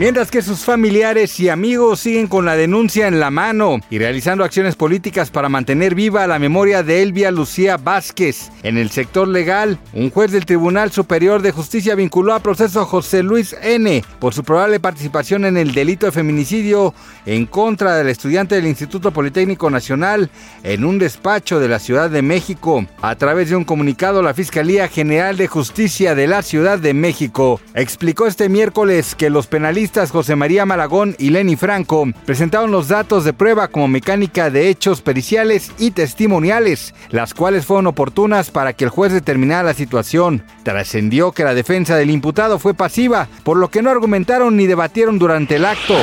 Mientras que sus familiares y amigos siguen con la denuncia en la mano y realizando acciones políticas para mantener viva la memoria de Elvia Lucía Vázquez. En el sector legal, un juez del Tribunal Superior de Justicia vinculó a proceso a José Luis N. por su probable participación en el delito de feminicidio en contra del estudiante del Instituto Politécnico Nacional en un despacho de la Ciudad de México. A través de un comunicado, la Fiscalía General de Justicia de la Ciudad de México explicó este miércoles que los penalistas José María Malagón y Lenny Franco presentaron los datos de prueba como mecánica de hechos periciales y testimoniales, las cuales fueron oportunas para que el juez determinara la situación. Trascendió que la defensa del imputado fue pasiva, por lo que no argumentaron ni debatieron durante el acto.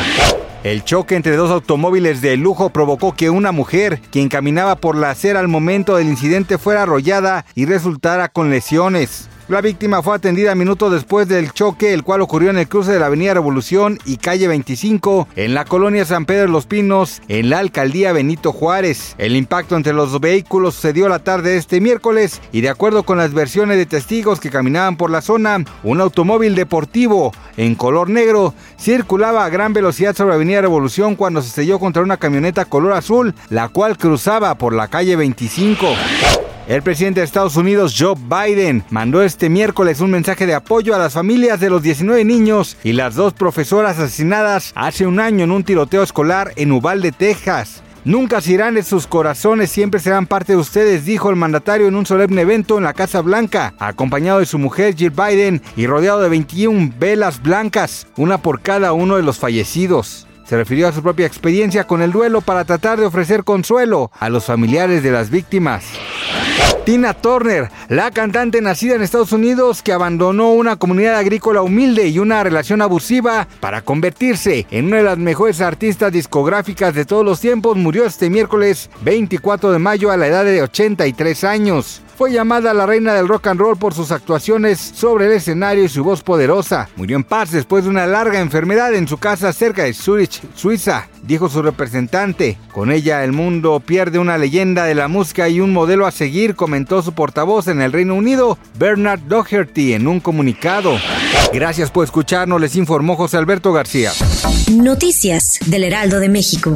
El choque entre dos automóviles de lujo provocó que una mujer, quien caminaba por la acera al momento del incidente, fuera arrollada y resultara con lesiones. La víctima fue atendida minutos después del choque, el cual ocurrió en el cruce de la Avenida Revolución y calle 25, en la colonia San Pedro de los Pinos, en la alcaldía Benito Juárez. El impacto entre los vehículos sucedió la tarde de este miércoles y de acuerdo con las versiones de testigos que caminaban por la zona, un automóvil deportivo en color negro circulaba a gran velocidad sobre la Avenida Revolución cuando se estrelló contra una camioneta color azul, la cual cruzaba por la calle 25. El presidente de Estados Unidos, Joe Biden, mandó este miércoles un mensaje de apoyo a las familias de los 19 niños y las dos profesoras asesinadas hace un año en un tiroteo escolar en Uvalde, Texas. Nunca se irán de sus corazones, siempre serán parte de ustedes, dijo el mandatario en un solemne evento en la Casa Blanca, acompañado de su mujer Jill Biden y rodeado de 21 velas blancas, una por cada uno de los fallecidos. Se refirió a su propia experiencia con el duelo para tratar de ofrecer consuelo a los familiares de las víctimas. Tina Turner, la cantante nacida en Estados Unidos que abandonó una comunidad agrícola humilde y una relación abusiva para convertirse en una de las mejores artistas discográficas de todos los tiempos, murió este miércoles 24 de mayo a la edad de 83 años. Fue llamada la reina del rock and roll por sus actuaciones sobre el escenario y su voz poderosa. Murió en paz después de una larga enfermedad en su casa cerca de Zurich, Suiza, dijo su representante. Con ella el mundo pierde una leyenda de la música y un modelo a seguir, comentó su portavoz en el Reino Unido, Bernard Doherty, en un comunicado. Gracias por escucharnos, les informó José Alberto García. Noticias del Heraldo de México.